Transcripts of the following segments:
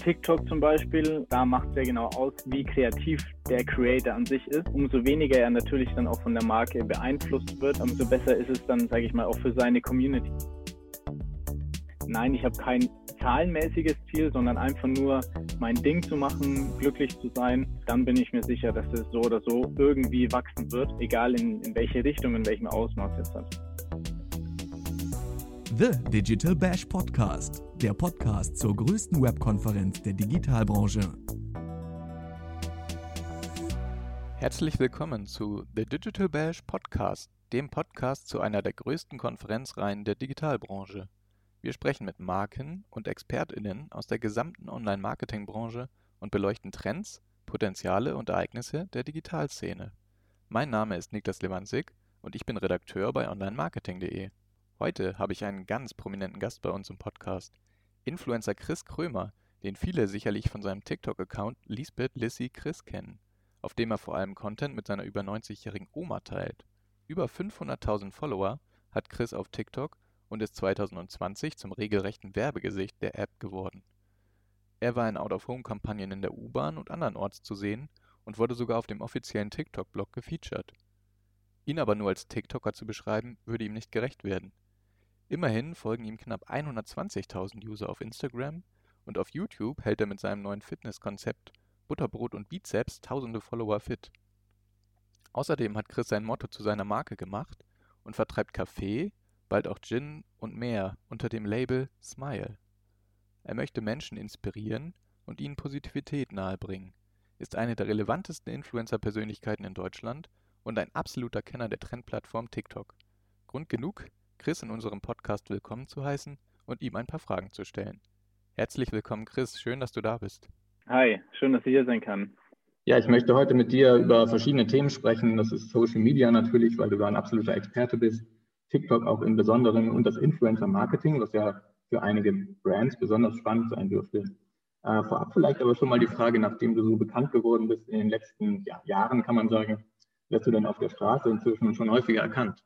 TikTok zum Beispiel, da macht es ja genau aus, wie kreativ der Creator an sich ist. Umso weniger er natürlich dann auch von der Marke beeinflusst wird, umso besser ist es dann, sage ich mal, auch für seine Community. Nein, ich habe kein zahlenmäßiges Ziel, sondern einfach nur mein Ding zu machen, glücklich zu sein. Dann bin ich mir sicher, dass es so oder so irgendwie wachsen wird, egal in, in welche Richtung, in welchem Ausmaß jetzt hat. The Digital Bash Podcast, der Podcast zur größten Webkonferenz der Digitalbranche. Herzlich willkommen zu The Digital Bash Podcast, dem Podcast zu einer der größten Konferenzreihen der Digitalbranche. Wir sprechen mit Marken und ExpertInnen aus der gesamten Online-Marketing-Branche und beleuchten Trends, Potenziale und Ereignisse der Digitalszene. Mein Name ist Niklas Lewandzig und ich bin Redakteur bei onlinemarketing.de. Heute habe ich einen ganz prominenten Gast bei uns im Podcast. Influencer Chris Krömer, den viele sicherlich von seinem TikTok-Account Lisbeth Lissy Chris kennen, auf dem er vor allem Content mit seiner über 90-jährigen Oma teilt. Über 500.000 Follower hat Chris auf TikTok und ist 2020 zum regelrechten Werbegesicht der App geworden. Er war in Out-of-Home-Kampagnen in der U-Bahn und andernorts zu sehen und wurde sogar auf dem offiziellen TikTok-Blog gefeatured. Ihn aber nur als TikToker zu beschreiben, würde ihm nicht gerecht werden. Immerhin folgen ihm knapp 120.000 User auf Instagram und auf YouTube hält er mit seinem neuen Fitnesskonzept Butterbrot und Bizeps tausende Follower fit. Außerdem hat Chris sein Motto zu seiner Marke gemacht und vertreibt Kaffee, bald auch Gin und mehr unter dem Label Smile. Er möchte Menschen inspirieren und ihnen Positivität nahebringen, ist eine der relevantesten Influencer-Persönlichkeiten in Deutschland und ein absoluter Kenner der Trendplattform TikTok. Grund genug, Chris in unserem Podcast willkommen zu heißen und ihm ein paar Fragen zu stellen. Herzlich willkommen, Chris. Schön, dass du da bist. Hi, schön, dass ich hier sein kann. Ja, ich möchte heute mit dir über verschiedene Themen sprechen. Das ist Social Media natürlich, weil du da ein absoluter Experte bist. TikTok auch im Besonderen und das Influencer-Marketing, was ja für einige Brands besonders spannend sein dürfte. Äh, vorab vielleicht aber schon mal die Frage, nachdem du so bekannt geworden bist in den letzten ja, Jahren, kann man sagen, wirst du denn auf der Straße inzwischen schon häufiger erkannt?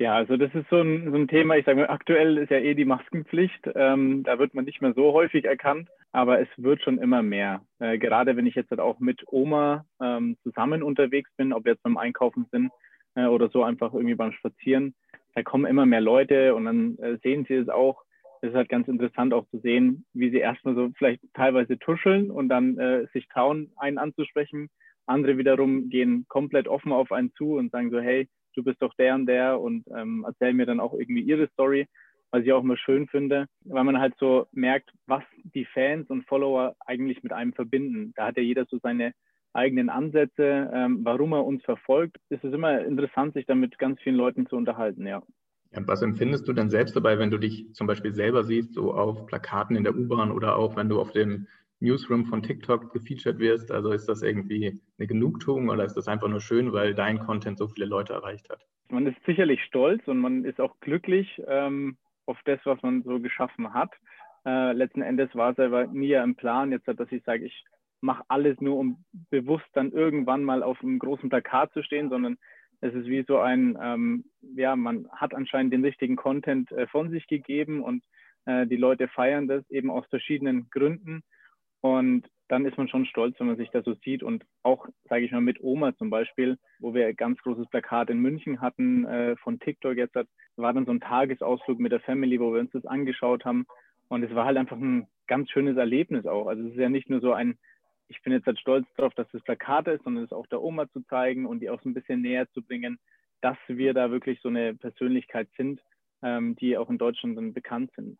Ja, also das ist so ein, so ein Thema, ich sage mal, aktuell ist ja eh die Maskenpflicht. Ähm, da wird man nicht mehr so häufig erkannt, aber es wird schon immer mehr. Äh, gerade wenn ich jetzt halt auch mit Oma ähm, zusammen unterwegs bin, ob wir jetzt beim Einkaufen sind äh, oder so einfach irgendwie beim Spazieren, da kommen immer mehr Leute und dann äh, sehen sie es auch. Es ist halt ganz interessant auch zu sehen, wie sie erstmal so vielleicht teilweise tuscheln und dann äh, sich trauen, einen anzusprechen. Andere wiederum gehen komplett offen auf einen zu und sagen so, hey, du bist doch der und der und ähm, erzählen mir dann auch irgendwie ihre Story, was ich auch immer schön finde, weil man halt so merkt, was die Fans und Follower eigentlich mit einem verbinden. Da hat ja jeder so seine eigenen Ansätze, ähm, warum er uns verfolgt. Es ist immer interessant, sich dann mit ganz vielen Leuten zu unterhalten, ja. ja. Was empfindest du denn selbst dabei, wenn du dich zum Beispiel selber siehst, so auf Plakaten in der U-Bahn oder auch wenn du auf dem Newsroom von TikTok gefeatured wirst? Also ist das irgendwie eine Genugtuung oder ist das einfach nur schön, weil dein Content so viele Leute erreicht hat? Man ist sicherlich stolz und man ist auch glücklich ähm, auf das, was man so geschaffen hat. Äh, letzten Endes war es aber nie im Plan, jetzt, dass ich sage, ich mache alles nur, um bewusst dann irgendwann mal auf einem großen Plakat zu stehen, sondern es ist wie so ein, ähm, ja, man hat anscheinend den richtigen Content äh, von sich gegeben und äh, die Leute feiern das eben aus verschiedenen Gründen. Und dann ist man schon stolz, wenn man sich da so sieht. Und auch, sage ich mal, mit Oma zum Beispiel, wo wir ein ganz großes Plakat in München hatten äh, von TikTok jetzt, war dann so ein Tagesausflug mit der Family, wo wir uns das angeschaut haben. Und es war halt einfach ein ganz schönes Erlebnis auch. Also es ist ja nicht nur so ein, ich bin jetzt halt stolz darauf, dass das Plakat ist, sondern es auch der Oma zu zeigen und die auch so ein bisschen näher zu bringen, dass wir da wirklich so eine Persönlichkeit sind, ähm, die auch in Deutschland dann bekannt sind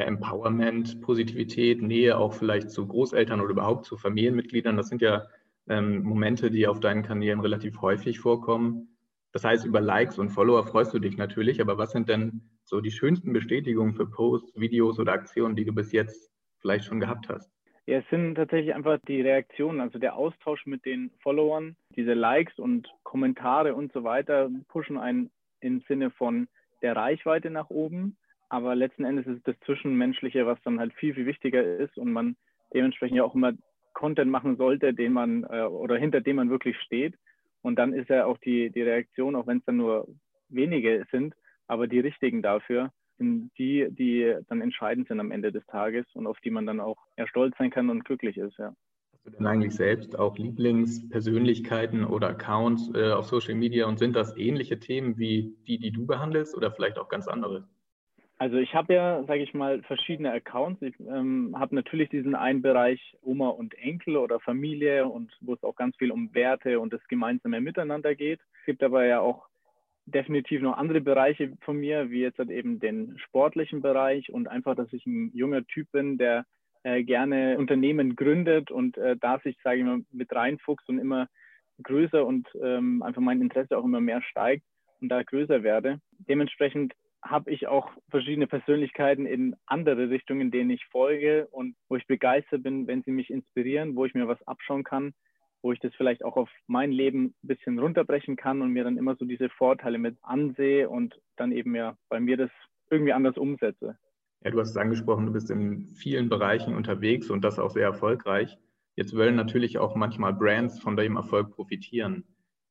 ja, Empowerment, Positivität, Nähe auch vielleicht zu Großeltern oder überhaupt zu Familienmitgliedern. Das sind ja ähm, Momente, die auf deinen Kanälen relativ häufig vorkommen. Das heißt, über Likes und Follower freust du dich natürlich, aber was sind denn so die schönsten Bestätigungen für Posts, Videos oder Aktionen, die du bis jetzt vielleicht schon gehabt hast? Ja, es sind tatsächlich einfach die Reaktionen, also der Austausch mit den Followern, diese Likes und Kommentare und so weiter pushen einen im Sinne von der Reichweite nach oben aber letzten Endes ist es das Zwischenmenschliche, was dann halt viel, viel wichtiger ist und man dementsprechend ja auch immer Content machen sollte, den man äh, oder hinter dem man wirklich steht. Und dann ist ja auch die, die Reaktion, auch wenn es dann nur wenige sind, aber die richtigen dafür, sind die, die dann entscheidend sind am Ende des Tages und auf die man dann auch eher stolz sein kann und glücklich ist, ja. Hast du denn eigentlich selbst auch Lieblingspersönlichkeiten oder Accounts äh, auf Social Media und sind das ähnliche Themen wie die, die du behandelst oder vielleicht auch ganz andere? Also ich habe ja, sage ich mal, verschiedene Accounts. Ich ähm, habe natürlich diesen einen Bereich Oma und Enkel oder Familie und wo es auch ganz viel um Werte und das gemeinsame Miteinander geht. Es gibt aber ja auch definitiv noch andere Bereiche von mir, wie jetzt halt eben den sportlichen Bereich und einfach, dass ich ein junger Typ bin, der äh, gerne Unternehmen gründet und äh, da sich, sage ich mal, mit reinfuchst und immer größer und ähm, einfach mein Interesse auch immer mehr steigt und da größer werde. Dementsprechend habe ich auch verschiedene Persönlichkeiten in andere Richtungen, denen ich folge und wo ich begeistert bin, wenn sie mich inspirieren, wo ich mir was abschauen kann, wo ich das vielleicht auch auf mein Leben ein bisschen runterbrechen kann und mir dann immer so diese Vorteile mit ansehe und dann eben ja bei mir das irgendwie anders umsetze. Ja, du hast es angesprochen, du bist in vielen Bereichen unterwegs und das auch sehr erfolgreich. Jetzt wollen natürlich auch manchmal Brands von dem Erfolg profitieren.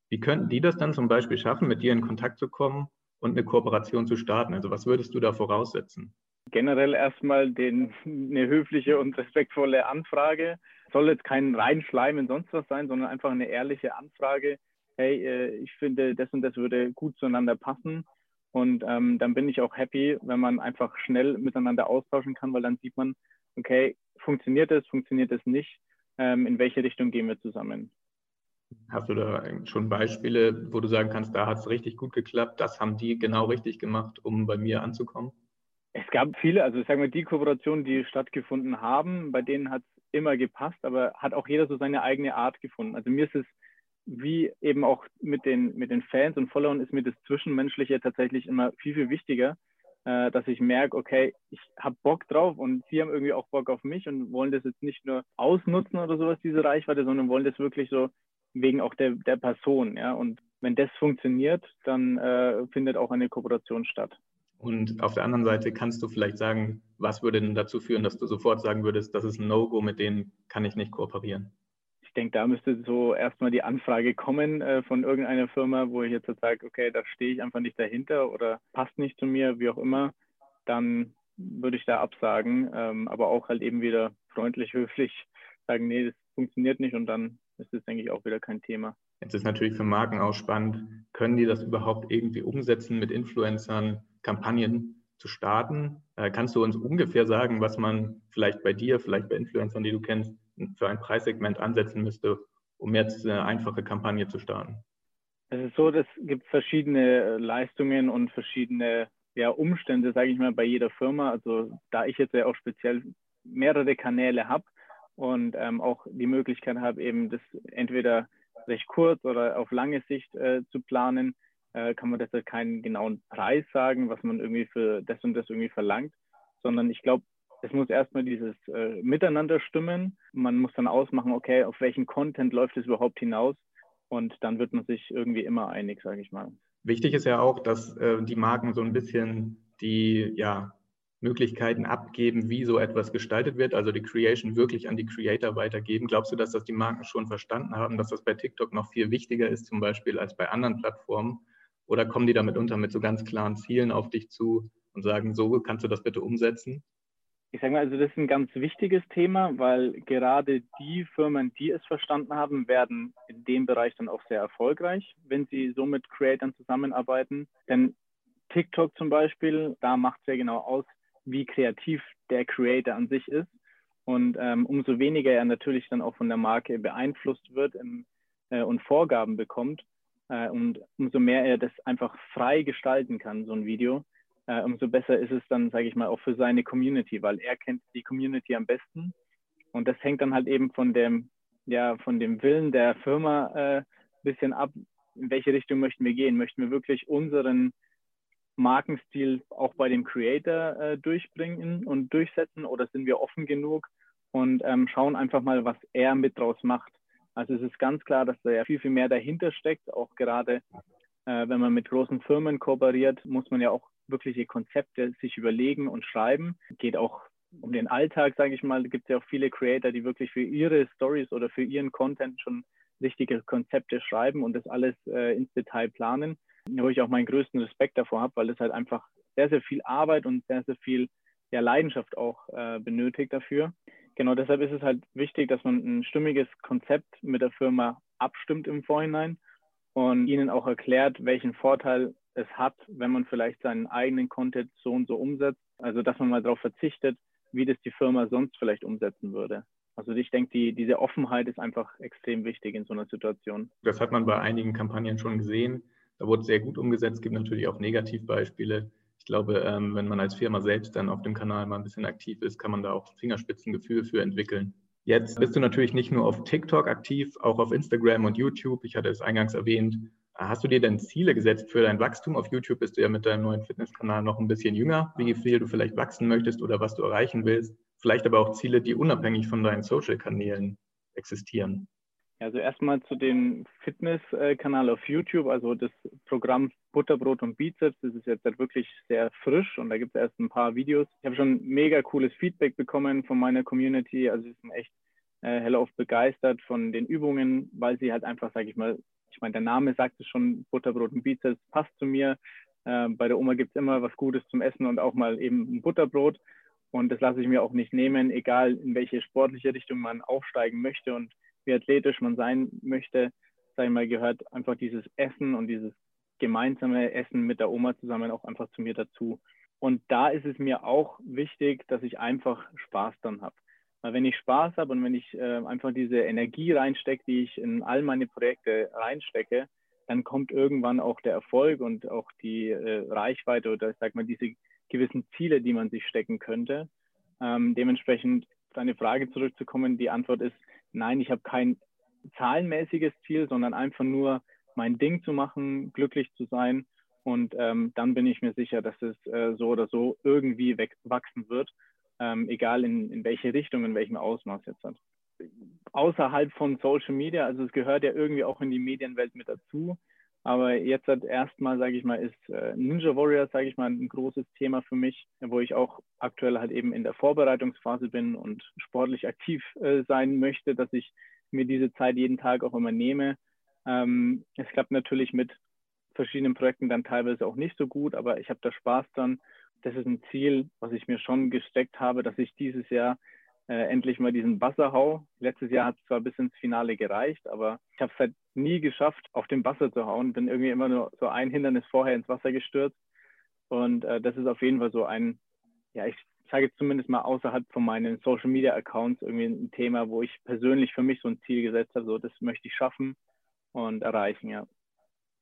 Wie könnten die das dann zum Beispiel schaffen, mit dir in Kontakt zu kommen und eine Kooperation zu starten? Also was würdest du da voraussetzen? Generell erstmal den, eine höfliche und respektvolle Anfrage. Soll jetzt kein Reinschleim in sonst was sein, sondern einfach eine ehrliche Anfrage. Hey, äh, ich finde, das und das würde gut zueinander passen. Und ähm, dann bin ich auch happy, wenn man einfach schnell miteinander austauschen kann, weil dann sieht man, okay, funktioniert es, funktioniert es nicht, ähm, in welche Richtung gehen wir zusammen. Hast du da schon Beispiele, wo du sagen kannst, da hat es richtig gut geklappt, das haben die genau richtig gemacht, um bei mir anzukommen? Es gab viele, also sagen wir, die Kooperationen, die stattgefunden haben, bei denen hat es immer gepasst, aber hat auch jeder so seine eigene Art gefunden. Also mir ist es wie eben auch mit den, mit den Fans und Followern ist mir das Zwischenmenschliche tatsächlich immer viel, viel wichtiger, äh, dass ich merke, okay, ich habe Bock drauf und sie haben irgendwie auch Bock auf mich und wollen das jetzt nicht nur ausnutzen oder sowas, diese Reichweite, sondern wollen das wirklich so wegen auch der, der Person. Ja? Und wenn das funktioniert, dann äh, findet auch eine Kooperation statt. Und auf der anderen Seite kannst du vielleicht sagen, was würde denn dazu führen, dass du sofort sagen würdest, das ist ein No-Go, mit denen kann ich nicht kooperieren? Ich denke, da müsste so erstmal die Anfrage kommen äh, von irgendeiner Firma, wo ich jetzt sage, okay, da stehe ich einfach nicht dahinter oder passt nicht zu mir, wie auch immer. Dann würde ich da absagen, ähm, aber auch halt eben wieder freundlich, höflich sagen, nee, das funktioniert nicht und dann ist das, denke ich, auch wieder kein Thema. Jetzt ist natürlich für Marken auch spannend, können die das überhaupt irgendwie umsetzen, mit Influencern Kampagnen zu starten? Äh, kannst du uns ungefähr sagen, was man vielleicht bei dir, vielleicht bei Influencern, die du kennst, für ein Preissegment ansetzen müsste, um jetzt eine einfache Kampagne zu starten? Es ist so, es gibt verschiedene Leistungen und verschiedene ja, Umstände, sage ich mal, bei jeder Firma. Also da ich jetzt ja auch speziell mehrere Kanäle habe, und ähm, auch die Möglichkeit habe, eben das entweder recht kurz oder auf lange Sicht äh, zu planen, äh, kann man deshalb keinen genauen Preis sagen, was man irgendwie für das und das irgendwie verlangt, sondern ich glaube, es muss erstmal dieses äh, Miteinander stimmen. Man muss dann ausmachen, okay, auf welchen Content läuft es überhaupt hinaus und dann wird man sich irgendwie immer einig, sage ich mal. Wichtig ist ja auch, dass äh, die Marken so ein bisschen die ja, Möglichkeiten abgeben, wie so etwas gestaltet wird, also die Creation wirklich an die Creator weitergeben. Glaubst du, dass das die Marken schon verstanden haben, dass das bei TikTok noch viel wichtiger ist, zum Beispiel als bei anderen Plattformen? Oder kommen die damit unter mit so ganz klaren Zielen auf dich zu und sagen, so kannst du das bitte umsetzen? Ich sage mal, also das ist ein ganz wichtiges Thema, weil gerade die Firmen, die es verstanden haben, werden in dem Bereich dann auch sehr erfolgreich, wenn sie so mit Creators zusammenarbeiten. Denn TikTok zum Beispiel, da macht es ja genau aus, wie kreativ der Creator an sich ist. Und ähm, umso weniger er natürlich dann auch von der Marke beeinflusst wird im, äh, und Vorgaben bekommt äh, und umso mehr er das einfach frei gestalten kann, so ein Video, äh, umso besser ist es dann, sage ich mal, auch für seine Community, weil er kennt die Community am besten. Und das hängt dann halt eben von dem, ja, von dem Willen der Firma ein äh, bisschen ab, in welche Richtung möchten wir gehen. Möchten wir wirklich unseren Markenstil auch bei dem Creator äh, durchbringen und durchsetzen oder sind wir offen genug und ähm, schauen einfach mal, was er mit draus macht. Also es ist ganz klar, dass da ja viel, viel mehr dahinter steckt. Auch gerade, äh, wenn man mit großen Firmen kooperiert, muss man ja auch wirkliche Konzepte sich überlegen und schreiben. Geht auch um den Alltag, sage ich mal. Da gibt es ja auch viele Creator, die wirklich für ihre Stories oder für ihren Content schon richtige Konzepte schreiben und das alles äh, ins Detail planen wo ich auch meinen größten Respekt davor habe, weil es halt einfach sehr, sehr viel Arbeit und sehr, sehr viel ja, Leidenschaft auch äh, benötigt dafür. Genau deshalb ist es halt wichtig, dass man ein stimmiges Konzept mit der Firma abstimmt im Vorhinein und ihnen auch erklärt, welchen Vorteil es hat, wenn man vielleicht seinen eigenen Content so und so umsetzt. Also dass man mal darauf verzichtet, wie das die Firma sonst vielleicht umsetzen würde. Also ich denke, die, diese Offenheit ist einfach extrem wichtig in so einer Situation. Das hat man bei einigen Kampagnen schon gesehen. Da wurde sehr gut umgesetzt. Es gibt natürlich auch Negativbeispiele. Ich glaube, ähm, wenn man als Firma selbst dann auf dem Kanal mal ein bisschen aktiv ist, kann man da auch Fingerspitzengefühl für entwickeln. Jetzt bist du natürlich nicht nur auf TikTok aktiv, auch auf Instagram und YouTube. Ich hatte es eingangs erwähnt. Hast du dir denn Ziele gesetzt für dein Wachstum? Auf YouTube bist du ja mit deinem neuen Fitnesskanal noch ein bisschen jünger, wie viel du vielleicht wachsen möchtest oder was du erreichen willst. Vielleicht aber auch Ziele, die unabhängig von deinen Social-Kanälen existieren. Also erstmal zu dem Fitness-Kanal auf YouTube, also das Programm Butterbrot und Bizeps, das ist jetzt halt wirklich sehr frisch und da gibt es erst ein paar Videos. Ich habe schon mega cooles Feedback bekommen von meiner Community, also sie sind echt äh, hellauf begeistert von den Übungen, weil sie halt einfach, sage ich mal, ich meine, der Name sagt es schon, Butterbrot und Bizeps passt zu mir. Äh, bei der Oma gibt es immer was Gutes zum Essen und auch mal eben ein Butterbrot. Und das lasse ich mir auch nicht nehmen, egal in welche sportliche Richtung man aufsteigen möchte und wie athletisch man sein möchte. Sag ich mal, gehört einfach dieses Essen und dieses gemeinsame Essen mit der Oma zusammen auch einfach zu mir dazu. Und da ist es mir auch wichtig, dass ich einfach Spaß dann habe. Weil wenn ich Spaß habe und wenn ich äh, einfach diese Energie reinstecke, die ich in all meine Projekte reinstecke, dann kommt irgendwann auch der Erfolg und auch die äh, Reichweite oder ich sag mal diese gewissen Ziele, die man sich stecken könnte. Ähm, dementsprechend deine Frage zurückzukommen, die Antwort ist nein, ich habe kein zahlenmäßiges Ziel, sondern einfach nur mein Ding zu machen, glücklich zu sein und ähm, dann bin ich mir sicher, dass es äh, so oder so irgendwie wachsen wird ähm, egal in, in welche Richtung, in welchem Ausmaß jetzt hat. Außerhalb von Social Media, also es gehört ja irgendwie auch in die Medienwelt mit dazu. Aber jetzt hat erstmal, sage ich mal, ist äh, Ninja Warrior, sage ich mal, ein großes Thema für mich, wo ich auch aktuell halt eben in der Vorbereitungsphase bin und sportlich aktiv äh, sein möchte, dass ich mir diese Zeit jeden Tag auch immer nehme. Ähm, es klappt natürlich mit verschiedenen Projekten dann teilweise auch nicht so gut, aber ich habe da Spaß dann das ist ein Ziel, was ich mir schon gesteckt habe, dass ich dieses Jahr äh, endlich mal diesen Wasser hau. Letztes Jahr hat es zwar bis ins Finale gereicht, aber ich habe es halt nie geschafft, auf dem Wasser zu hauen. Bin irgendwie immer nur so ein Hindernis vorher ins Wasser gestürzt. Und äh, das ist auf jeden Fall so ein, ja, ich sage jetzt zumindest mal außerhalb von meinen Social Media Accounts irgendwie ein Thema, wo ich persönlich für mich so ein Ziel gesetzt habe, so das möchte ich schaffen und erreichen, ja.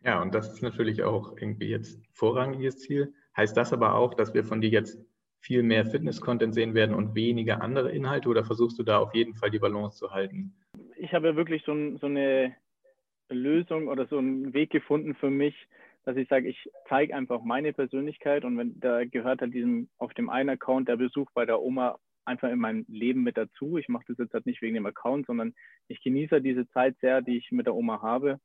Ja, und das ist natürlich auch irgendwie jetzt vorrangiges Ziel. Heißt das aber auch, dass wir von dir jetzt viel mehr Fitness-Content sehen werden und weniger andere Inhalte oder versuchst du da auf jeden Fall die Balance zu halten? Ich habe ja wirklich so, so eine Lösung oder so einen Weg gefunden für mich, dass ich sage, ich zeige einfach meine Persönlichkeit und wenn da gehört halt diesem auf dem einen Account der Besuch bei der Oma einfach in meinem Leben mit dazu. Ich mache das jetzt halt nicht wegen dem Account, sondern ich genieße diese Zeit sehr, die ich mit der Oma habe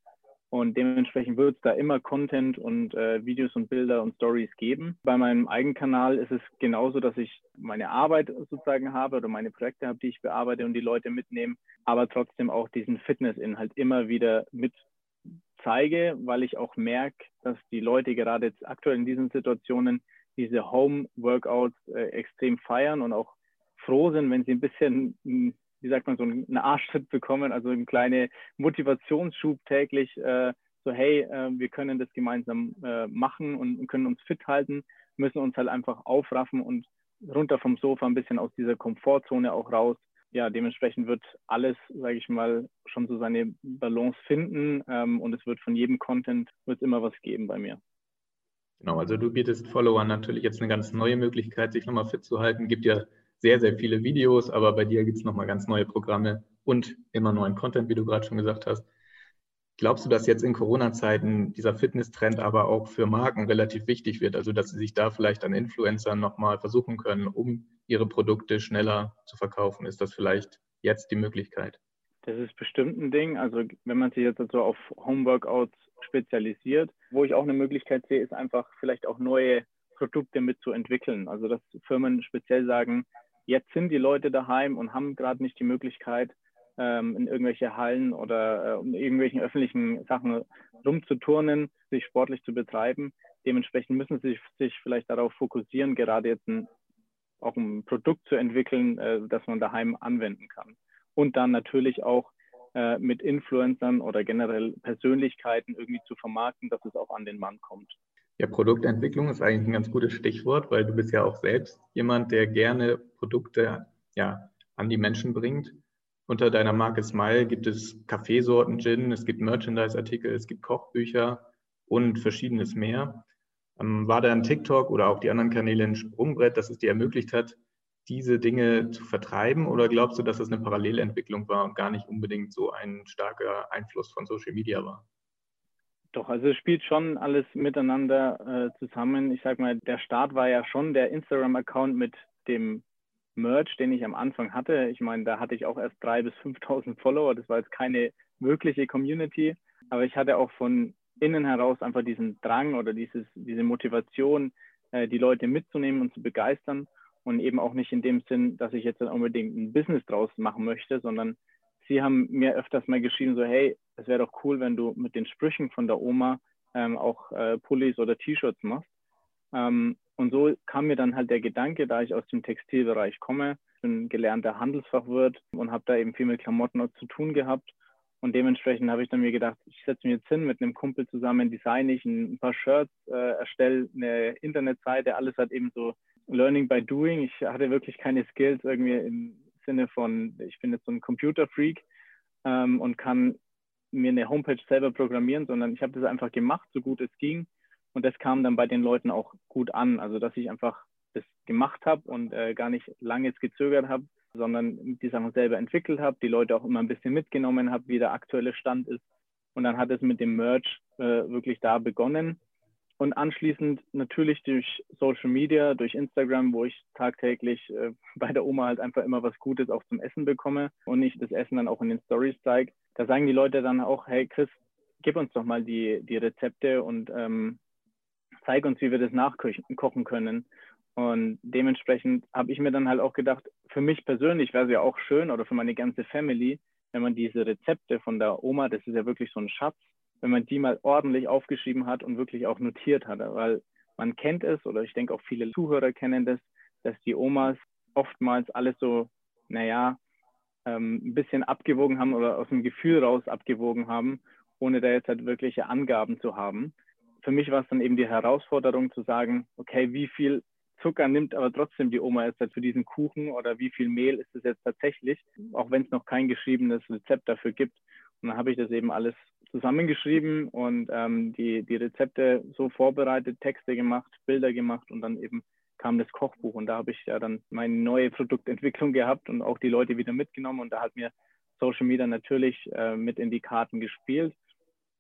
und dementsprechend wird es da immer Content und äh, Videos und Bilder und Stories geben. Bei meinem Eigenkanal ist es genauso, dass ich meine Arbeit sozusagen habe oder meine Projekte habe, die ich bearbeite und die Leute mitnehme, aber trotzdem auch diesen Fitnessinhalt immer wieder mit zeige, weil ich auch merke, dass die Leute gerade jetzt aktuell in diesen Situationen diese Home-Workouts äh, extrem feiern und auch froh sind, wenn sie ein bisschen wie sagt man, so einen Arschtritt bekommen, also einen kleinen Motivationsschub täglich, äh, so hey, äh, wir können das gemeinsam äh, machen und können uns fit halten, müssen uns halt einfach aufraffen und runter vom Sofa ein bisschen aus dieser Komfortzone auch raus. Ja, dementsprechend wird alles, sage ich mal, schon so seine Balance finden ähm, und es wird von jedem Content wird immer was geben bei mir. Genau, also du bietest Followern natürlich jetzt eine ganz neue Möglichkeit, sich nochmal fit zu halten. Gibt ja sehr, sehr viele Videos, aber bei dir gibt es nochmal ganz neue Programme und immer neuen Content, wie du gerade schon gesagt hast. Glaubst du, dass jetzt in Corona-Zeiten dieser Fitness-Trend aber auch für Marken relativ wichtig wird? Also, dass sie sich da vielleicht an Influencern nochmal versuchen können, um ihre Produkte schneller zu verkaufen? Ist das vielleicht jetzt die Möglichkeit? Das ist bestimmt ein Ding. Also, wenn man sich jetzt so auf Homeworkouts spezialisiert, wo ich auch eine Möglichkeit sehe, ist einfach vielleicht auch neue Produkte mitzuentwickeln. Also, dass Firmen speziell sagen, jetzt sind die Leute daheim und haben gerade nicht die Möglichkeit, ähm, in irgendwelche Hallen oder äh, um irgendwelchen öffentlichen Sachen rumzuturnen, sich sportlich zu betreiben. Dementsprechend müssen sie sich, sich vielleicht darauf fokussieren, gerade jetzt ein, auch ein Produkt zu entwickeln, äh, das man daheim anwenden kann. Und dann natürlich auch äh, mit Influencern oder generell Persönlichkeiten irgendwie zu vermarkten, dass es auch an den Mann kommt. Ja, Produktentwicklung ist eigentlich ein ganz gutes Stichwort, weil du bist ja auch selbst jemand, der gerne Produkte ja, an die Menschen bringt. Unter deiner Marke Smile gibt es Kaffeesorten, Gin, es gibt Merchandise-Artikel, es gibt Kochbücher und verschiedenes mehr. Ähm, war da TikTok oder auch die anderen Kanäle ein Sprungbrett, das es dir ermöglicht hat, diese Dinge zu vertreiben? Oder glaubst du, dass es eine Parallelentwicklung war und gar nicht unbedingt so ein starker Einfluss von Social Media war? Doch, also es spielt schon alles miteinander äh, zusammen. Ich sag mal, der Start war ja schon der Instagram-Account mit dem Merch, den ich am Anfang hatte. Ich meine, da hatte ich auch erst 3.000 bis 5.000 Follower. Das war jetzt keine wirkliche Community. Aber ich hatte auch von innen heraus einfach diesen Drang oder dieses, diese Motivation, äh, die Leute mitzunehmen und zu begeistern. Und eben auch nicht in dem Sinn, dass ich jetzt unbedingt ein Business draus machen möchte, sondern sie haben mir öfters mal geschrieben, so, hey, es wäre doch cool, wenn du mit den Sprüchen von der Oma ähm, auch äh, Pullis oder T-Shirts machst. Ähm, und so kam mir dann halt der Gedanke, da ich aus dem Textilbereich komme, bin gelernter Handelsfachwirt und habe da eben viel mit Klamotten zu tun gehabt. Und dementsprechend habe ich dann mir gedacht, ich setze mich jetzt hin mit einem Kumpel zusammen, design ich ein paar Shirts, äh, erstelle eine Internetseite, alles hat eben so Learning by Doing. Ich hatte wirklich keine Skills irgendwie im Sinne von, ich bin jetzt so ein Computerfreak ähm, und kann mir eine Homepage selber programmieren, sondern ich habe das einfach gemacht, so gut es ging und das kam dann bei den Leuten auch gut an. Also, dass ich einfach das gemacht habe und äh, gar nicht lange jetzt gezögert habe, sondern die Sachen selber entwickelt habe, die Leute auch immer ein bisschen mitgenommen habe, wie der aktuelle Stand ist. Und dann hat es mit dem Merch äh, wirklich da begonnen. Und anschließend natürlich durch Social Media, durch Instagram, wo ich tagtäglich äh, bei der Oma halt einfach immer was Gutes auch zum Essen bekomme und ich das Essen dann auch in den Stories zeige. Da sagen die Leute dann auch, hey Chris, gib uns doch mal die, die Rezepte und ähm, zeig uns, wie wir das nachkochen können. Und dementsprechend habe ich mir dann halt auch gedacht, für mich persönlich wäre es ja auch schön oder für meine ganze Family, wenn man diese Rezepte von der Oma, das ist ja wirklich so ein Schatz, wenn man die mal ordentlich aufgeschrieben hat und wirklich auch notiert hat. Weil man kennt es oder ich denke auch viele Zuhörer kennen das, dass die Omas oftmals alles so, naja, ähm, ein bisschen abgewogen haben oder aus dem Gefühl raus abgewogen haben, ohne da jetzt halt wirkliche Angaben zu haben für mich war es dann eben die Herausforderung zu sagen, okay, wie viel Zucker nimmt aber trotzdem die Oma jetzt für diesen Kuchen oder wie viel Mehl ist es jetzt tatsächlich, auch wenn es noch kein geschriebenes Rezept dafür gibt. Und dann habe ich das eben alles zusammengeschrieben und ähm, die, die Rezepte so vorbereitet, Texte gemacht, Bilder gemacht und dann eben kam das Kochbuch und da habe ich ja dann meine neue Produktentwicklung gehabt und auch die Leute wieder mitgenommen und da hat mir Social Media natürlich äh, mit in die Karten gespielt,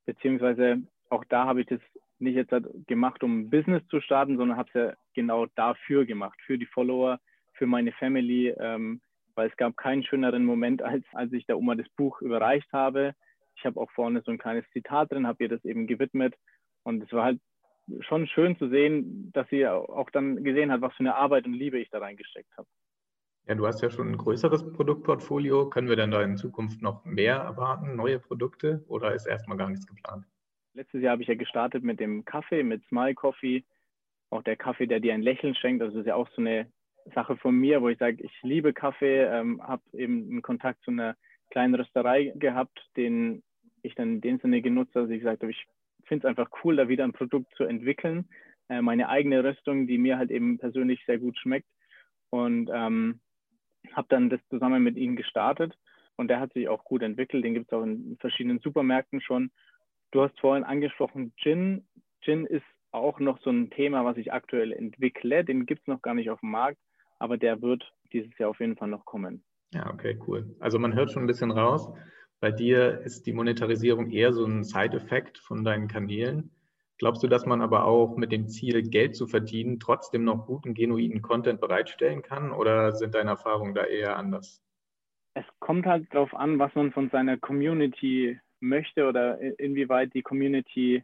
beziehungsweise auch da habe ich das nicht jetzt halt gemacht, um Business zu starten, sondern habe es ja genau dafür gemacht, für die Follower, für meine Family, ähm, weil es gab keinen schöneren Moment, als als ich der Oma das Buch überreicht habe. Ich habe auch vorne so ein kleines Zitat drin, habe ihr das eben gewidmet und es war halt schon schön zu sehen, dass sie auch dann gesehen hat, was für eine Arbeit und Liebe ich da reingesteckt habe. Ja, du hast ja schon ein größeres Produktportfolio. Können wir denn da in Zukunft noch mehr erwarten, neue Produkte oder ist erstmal gar nichts geplant? Letztes Jahr habe ich ja gestartet mit dem Kaffee, mit Smile Coffee. Auch der Kaffee, der dir ein Lächeln schenkt. Das ist ja auch so eine Sache von mir, wo ich sage, ich liebe Kaffee, ähm, habe eben einen Kontakt zu einer kleinen Rösterei gehabt, den ich dann in dem Sinne genutzt habe, dass ich gesagt habe, ich finde es einfach cool, da wieder ein Produkt zu entwickeln. Äh, meine eigene Röstung, die mir halt eben persönlich sehr gut schmeckt. Und ähm, habe dann das zusammen mit ihm gestartet. Und der hat sich auch gut entwickelt. Den gibt es auch in verschiedenen Supermärkten schon. Du hast vorhin angesprochen, Gin. Gin ist auch noch so ein Thema, was ich aktuell entwickle. Den gibt es noch gar nicht auf dem Markt, aber der wird dieses Jahr auf jeden Fall noch kommen. Ja, okay, cool. Also man hört schon ein bisschen raus. Bei dir ist die Monetarisierung eher so ein Side-Effekt von deinen Kanälen. Glaubst du, dass man aber auch mit dem Ziel, Geld zu verdienen, trotzdem noch guten, genuinen Content bereitstellen kann? Oder sind deine Erfahrungen da eher anders? Es kommt halt darauf an, was man von seiner Community möchte oder inwieweit die Community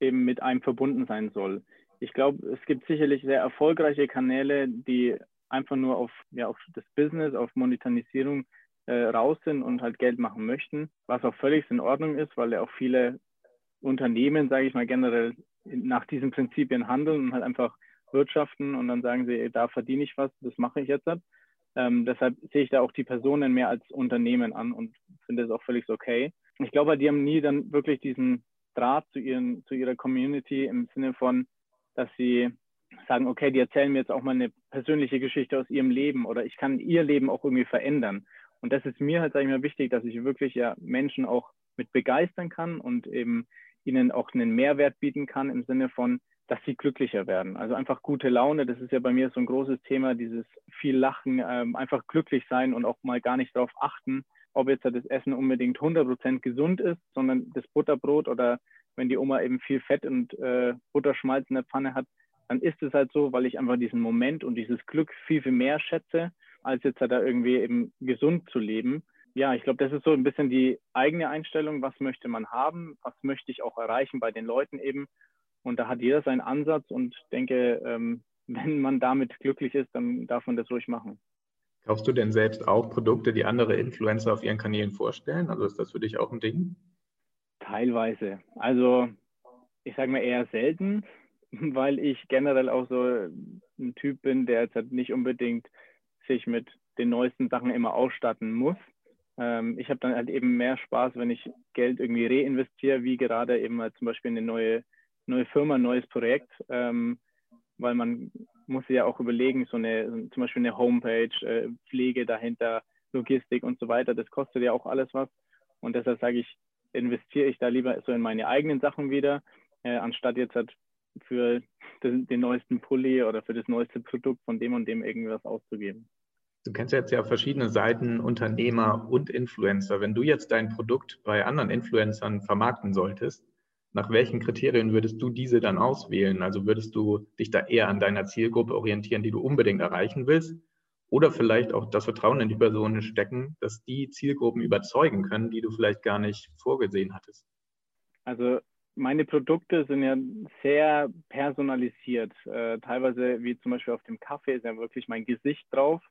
eben mit einem verbunden sein soll. Ich glaube, es gibt sicherlich sehr erfolgreiche Kanäle, die einfach nur auf, ja, auf das Business, auf Monetarisierung äh, raus sind und halt Geld machen möchten, was auch völlig in Ordnung ist, weil ja auch viele Unternehmen, sage ich mal, generell nach diesen Prinzipien handeln und halt einfach wirtschaften und dann sagen sie, da verdiene ich was, das mache ich jetzt. Ähm, deshalb sehe ich da auch die Personen mehr als Unternehmen an und finde es auch völlig okay. Ich glaube, die haben nie dann wirklich diesen Draht zu, ihren, zu ihrer Community im Sinne von, dass sie sagen, okay, die erzählen mir jetzt auch mal eine persönliche Geschichte aus ihrem Leben oder ich kann ihr Leben auch irgendwie verändern. Und das ist mir halt, sage ich mal, wichtig, dass ich wirklich ja Menschen auch mit begeistern kann und eben ihnen auch einen Mehrwert bieten kann im Sinne von, dass sie glücklicher werden. Also einfach gute Laune, das ist ja bei mir so ein großes Thema, dieses viel Lachen, ähm, einfach glücklich sein und auch mal gar nicht darauf achten, ob jetzt das Essen unbedingt 100% gesund ist, sondern das Butterbrot oder wenn die Oma eben viel Fett und äh, Butterschmalz in der Pfanne hat, dann ist es halt so, weil ich einfach diesen Moment und dieses Glück viel, viel mehr schätze, als jetzt halt da irgendwie eben gesund zu leben. Ja, ich glaube, das ist so ein bisschen die eigene Einstellung, was möchte man haben, was möchte ich auch erreichen bei den Leuten eben. Und da hat jeder seinen Ansatz und denke, ähm, wenn man damit glücklich ist, dann darf man das ruhig machen. Kaufst du denn selbst auch Produkte, die andere Influencer auf ihren Kanälen vorstellen? Also ist das für dich auch ein Ding? Teilweise. Also ich sage mal eher selten, weil ich generell auch so ein Typ bin, der jetzt halt nicht unbedingt sich mit den neuesten Sachen immer ausstatten muss. Ähm, ich habe dann halt eben mehr Spaß, wenn ich Geld irgendwie reinvestiere, wie gerade eben halt zum Beispiel in eine neue, neue Firma, ein neues Projekt, ähm, weil man muss ja auch überlegen, so eine, zum Beispiel eine Homepage, äh, Pflege dahinter, Logistik und so weiter, das kostet ja auch alles was. Und deshalb sage ich, investiere ich da lieber so in meine eigenen Sachen wieder, äh, anstatt jetzt halt für den, neuesten Pulli oder für das neueste Produkt von dem und dem irgendwas auszugeben. Du kennst jetzt ja verschiedene Seiten, Unternehmer und Influencer. Wenn du jetzt dein Produkt bei anderen Influencern vermarkten solltest, nach welchen Kriterien würdest du diese dann auswählen? Also würdest du dich da eher an deiner Zielgruppe orientieren, die du unbedingt erreichen willst? Oder vielleicht auch das Vertrauen in die Personen stecken, dass die Zielgruppen überzeugen können, die du vielleicht gar nicht vorgesehen hattest? Also meine Produkte sind ja sehr personalisiert. Äh, teilweise, wie zum Beispiel auf dem Kaffee, ist ja wirklich mein Gesicht drauf.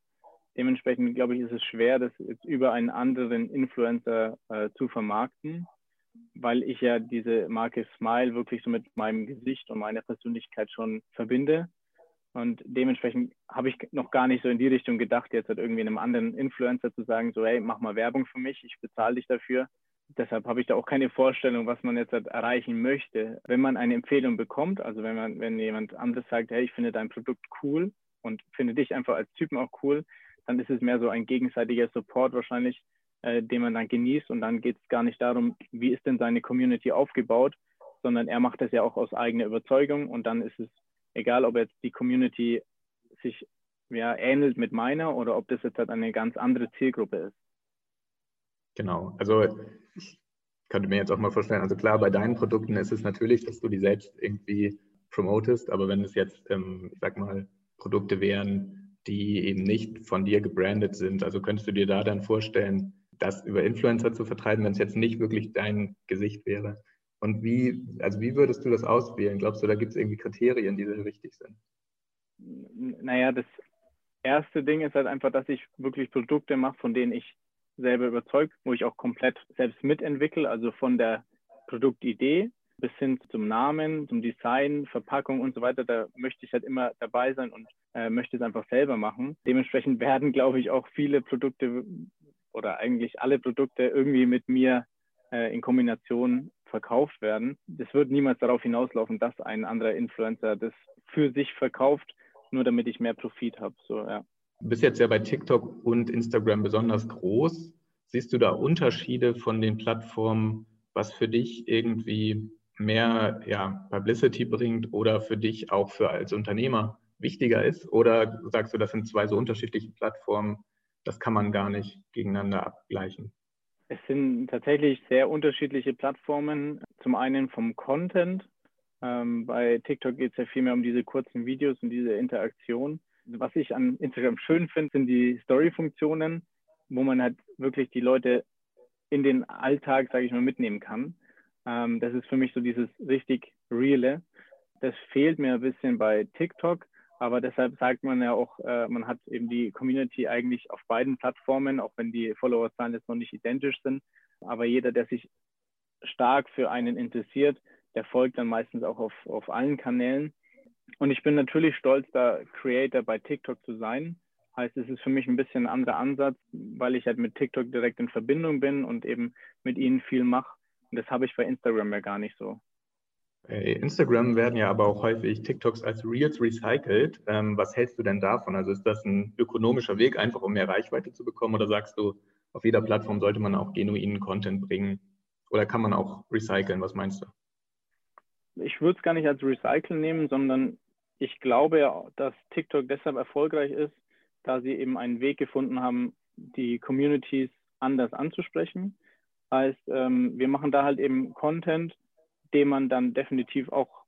Dementsprechend, glaube ich, ist es schwer, das jetzt über einen anderen Influencer äh, zu vermarkten weil ich ja diese Marke Smile wirklich so mit meinem Gesicht und meiner Persönlichkeit schon verbinde. Und dementsprechend habe ich noch gar nicht so in die Richtung gedacht, jetzt halt irgendwie einem anderen Influencer zu sagen, so, hey, mach mal Werbung für mich, ich bezahle dich dafür. Deshalb habe ich da auch keine Vorstellung, was man jetzt halt erreichen möchte. Wenn man eine Empfehlung bekommt, also wenn man, wenn jemand anderes sagt, hey, ich finde dein Produkt cool und finde dich einfach als Typen auch cool, dann ist es mehr so ein gegenseitiger Support wahrscheinlich, äh, den man dann genießt. Und dann geht es gar nicht darum, wie ist denn seine Community aufgebaut, sondern er macht das ja auch aus eigener Überzeugung. Und dann ist es egal, ob jetzt die Community sich ja, ähnelt mit meiner oder ob das jetzt halt eine ganz andere Zielgruppe ist. Genau, also könnte mir jetzt auch mal vorstellen, also klar, bei deinen Produkten ist es natürlich, dass du die selbst irgendwie promotest, aber wenn es jetzt, ähm, ich sag mal, Produkte wären, die eben nicht von dir gebrandet sind, also könntest du dir da dann vorstellen, das über Influencer zu vertreiben, wenn es jetzt nicht wirklich dein Gesicht wäre? Und wie, also wie würdest du das auswählen? Glaubst du, da gibt es irgendwie Kriterien, die sehr wichtig sind? Naja, das erste Ding ist halt einfach, dass ich wirklich Produkte mache, von denen ich selber überzeugt, wo ich auch komplett selbst mitentwickle, also von der Produktidee bis hin zum Namen, zum Design, Verpackung und so weiter. Da möchte ich halt immer dabei sein und äh, möchte es einfach selber machen. Dementsprechend werden, glaube ich, auch viele Produkte oder eigentlich alle Produkte irgendwie mit mir äh, in Kombination verkauft werden. Das wird niemals darauf hinauslaufen, dass ein anderer Influencer das für sich verkauft, nur damit ich mehr Profit habe. So, ja. Du bist jetzt ja bei TikTok und Instagram besonders groß. Siehst du da Unterschiede von den Plattformen, was für dich irgendwie mehr ja, Publicity bringt oder für dich auch für als Unternehmer wichtiger ist? Oder sagst du, das sind zwei so unterschiedliche Plattformen, das kann man gar nicht gegeneinander abgleichen. Es sind tatsächlich sehr unterschiedliche Plattformen. Zum einen vom Content. Ähm, bei TikTok geht es ja viel mehr um diese kurzen Videos und diese Interaktion. Was ich an Instagram schön finde, sind die Story-Funktionen, wo man halt wirklich die Leute in den Alltag, sage ich mal, mitnehmen kann. Ähm, das ist für mich so dieses richtig Reale. Das fehlt mir ein bisschen bei TikTok, Aber deshalb sagt man ja auch, äh, man hat eben die Community eigentlich auf beiden Plattformen, auch wenn die Followerzahlen jetzt noch nicht identisch sind. Aber jeder, der sich stark für einen interessiert, der folgt dann meistens auch auf, auf allen Kanälen. Und ich bin natürlich stolz, da Creator bei TikTok zu sein. Heißt, es ist für mich ein bisschen ein anderer Ansatz, weil ich halt mit TikTok direkt in Verbindung bin und eben mit ihnen viel mache. Und das habe ich bei Instagram ja gar nicht so. Bei Instagram werden ja aber auch häufig TikToks als Reels recycelt. Ähm, was hältst du denn davon? Also ist das ein ökonomischer Weg, einfach um mehr Reichweite zu bekommen? Oder sagst du, auf jeder Plattform sollte man auch genuinen Content bringen? Oder kann man auch recyceln? Was meinst du? Ich würde es gar nicht als Recyceln nehmen, sondern ich glaube ja, dass TikTok deshalb erfolgreich ist, da sie eben einen Weg gefunden haben, die Communities anders anzusprechen. Heißt, ähm, wir machen da halt eben Content, den man dann definitiv auch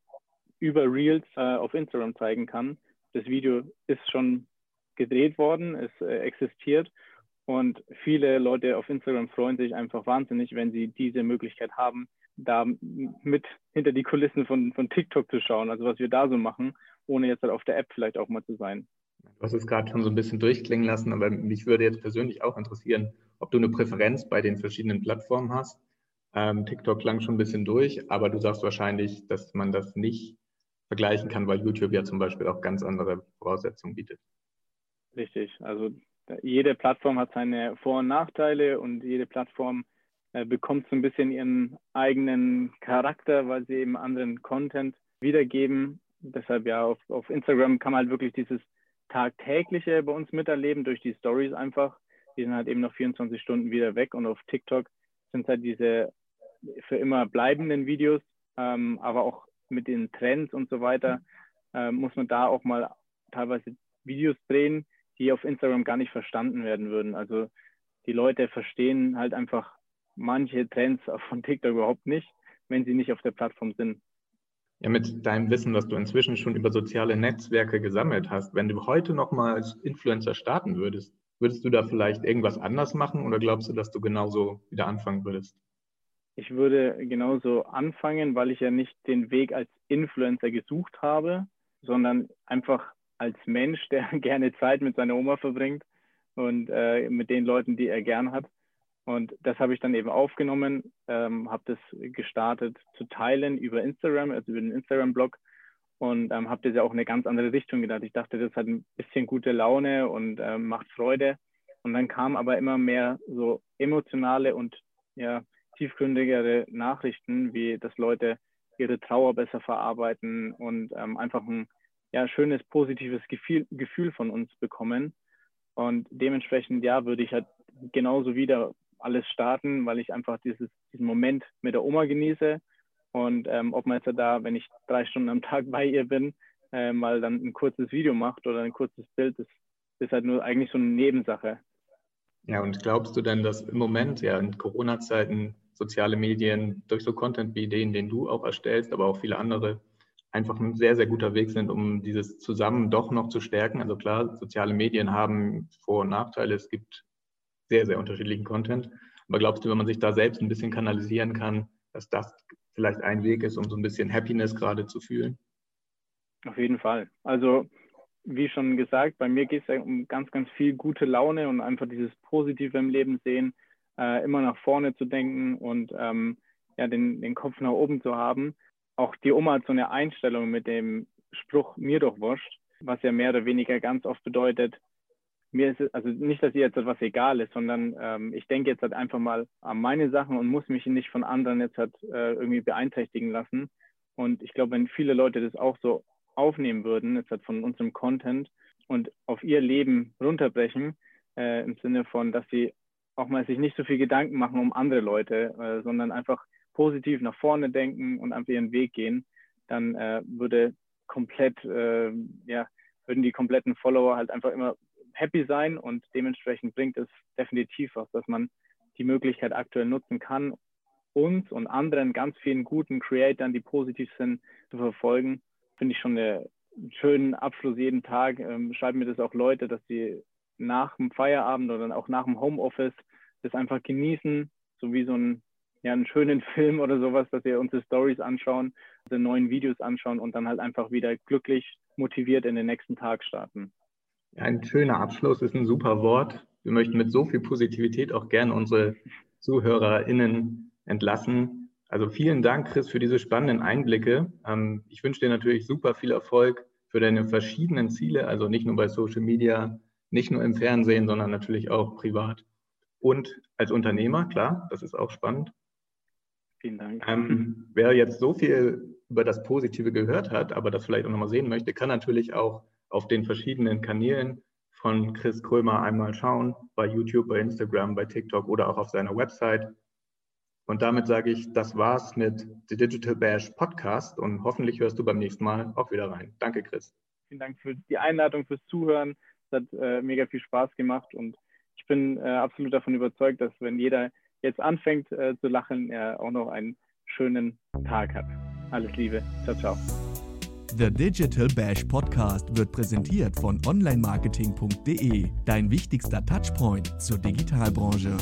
über Reels äh, auf Instagram zeigen kann. Das Video ist schon gedreht worden, es äh, existiert und viele Leute auf Instagram freuen sich einfach wahnsinnig, wenn sie diese Möglichkeit haben, da mit hinter die Kulissen von, von TikTok zu schauen, also was wir da so machen, ohne jetzt halt auf der App vielleicht auch mal zu sein. Du hast es gerade schon so ein bisschen durchklingen lassen, aber mich würde jetzt persönlich auch interessieren, ob du eine Präferenz bei den verschiedenen Plattformen hast. Ähm, TikTok klang schon ein bisschen durch, aber du sagst wahrscheinlich, dass man das nicht vergleichen kann, weil YouTube ja zum Beispiel auch ganz andere Voraussetzungen bietet. Richtig, also jede Plattform hat seine Vor- und Nachteile und jede Plattform bekommt so ein bisschen ihren eigenen Charakter, weil sie eben anderen Content wiedergeben. Deshalb ja, auf, auf Instagram kann man halt wirklich dieses tagtägliche bei uns miterleben durch die Stories einfach. Die sind halt eben noch 24 Stunden wieder weg und auf TikTok sind halt diese für immer bleibenden Videos, ähm, aber auch mit den Trends und so weiter äh, muss man da auch mal teilweise Videos drehen, die auf Instagram gar nicht verstanden werden würden. Also die Leute verstehen halt einfach manche Trends von TikTok überhaupt nicht, wenn sie nicht auf der Plattform sind. Ja, mit deinem Wissen, was du inzwischen schon über soziale Netzwerke gesammelt hast, wenn du heute nochmal als Influencer starten würdest, würdest du da vielleicht irgendwas anders machen oder glaubst du, dass du genauso wieder anfangen würdest? Ich würde genauso anfangen, weil ich ja nicht den Weg als Influencer gesucht habe, sondern einfach als Mensch, der gerne Zeit mit seiner Oma verbringt und äh, mit den Leuten, die er gern hat. Und das habe ich dann eben aufgenommen, ähm, habe das gestartet zu teilen über Instagram, also über den Instagram-Blog und ähm, habe das ja auch in eine ganz andere Richtung gedacht. Ich dachte, das hat ein bisschen gute Laune und ähm, macht Freude. Und dann kamen aber immer mehr so emotionale und ja, tiefgründigere Nachrichten, wie dass Leute ihre Trauer besser verarbeiten und ähm, einfach ein ja, schönes, positives Gefühl, Gefühl von uns bekommen. Und dementsprechend, ja, würde ich halt genauso wieder alles starten, weil ich einfach dieses, diesen Moment mit der Oma genieße. Und ähm, ob man jetzt da, wenn ich drei Stunden am Tag bei ihr bin, äh, mal dann ein kurzes Video macht oder ein kurzes Bild, das ist halt nur eigentlich so eine Nebensache. Ja, und glaubst du denn, dass im Moment ja in Corona-Zeiten soziale Medien durch so Content wie den, den du auch erstellst, aber auch viele andere, einfach ein sehr, sehr guter Weg sind, um dieses Zusammen doch noch zu stärken? Also klar, soziale Medien haben Vor- und Nachteile. Es gibt sehr, sehr unterschiedlichen Content. Aber glaubst du, wenn man sich da selbst ein bisschen kanalisieren kann, dass das vielleicht ein Weg ist, um so ein bisschen Happiness gerade zu fühlen? Auf jeden Fall. Also wie schon gesagt, bei mir geht es ja um ganz, ganz viel gute Laune und einfach dieses Positive im Leben sehen, äh, immer nach vorne zu denken und ähm, ja, den, den Kopf nach oben zu haben. Auch die Oma hat so eine Einstellung mit dem Spruch mir doch wurscht, was ja mehr oder weniger ganz oft bedeutet, mir ist es, also nicht, dass ihr jetzt etwas egal ist, sondern ähm, ich denke jetzt halt einfach mal an meine Sachen und muss mich nicht von anderen jetzt halt äh, irgendwie beeinträchtigen lassen. Und ich glaube, wenn viele Leute das auch so aufnehmen würden, jetzt halt von unserem Content und auf ihr Leben runterbrechen, äh, im Sinne von, dass sie auch mal sich nicht so viel Gedanken machen um andere Leute, äh, sondern einfach positiv nach vorne denken und einfach ihren Weg gehen, dann äh, würde komplett, äh, ja, würden die kompletten Follower halt einfach immer happy sein und dementsprechend bringt es definitiv was, dass man die Möglichkeit aktuell nutzen kann, uns und anderen ganz vielen guten Creatoren, die positiv sind, zu verfolgen. Finde ich schon einen schönen Abschluss jeden Tag. Ähm, schreiben mir das auch Leute, dass sie nach dem Feierabend oder auch nach dem Homeoffice das einfach genießen, so wie so ein, ja, einen schönen Film oder sowas, dass wir unsere Stories anschauen, unsere neuen Videos anschauen und dann halt einfach wieder glücklich motiviert in den nächsten Tag starten. Ein schöner Abschluss ist ein super Wort. Wir möchten mit so viel Positivität auch gerne unsere ZuhörerInnen entlassen. Also vielen Dank, Chris, für diese spannenden Einblicke. Ähm, ich wünsche dir natürlich super viel Erfolg für deine verschiedenen Ziele, also nicht nur bei Social Media, nicht nur im Fernsehen, sondern natürlich auch privat und als Unternehmer, klar, das ist auch spannend. Vielen Dank. Ähm, wer jetzt so viel über das Positive gehört hat, aber das vielleicht auch nochmal sehen möchte, kann natürlich auch auf den verschiedenen Kanälen von Chris Krömer einmal schauen, bei YouTube, bei Instagram, bei TikTok oder auch auf seiner Website. Und damit sage ich, das war's mit The Digital Bash Podcast und hoffentlich hörst du beim nächsten Mal auch wieder rein. Danke, Chris. Vielen Dank für die Einladung, fürs Zuhören. Es hat äh, mega viel Spaß gemacht und ich bin äh, absolut davon überzeugt, dass wenn jeder jetzt anfängt äh, zu lachen, er auch noch einen schönen Tag hat. Alles Liebe. Ciao, ciao. The Digital Bash Podcast wird präsentiert von onlinemarketing.de, dein wichtigster Touchpoint zur Digitalbranche.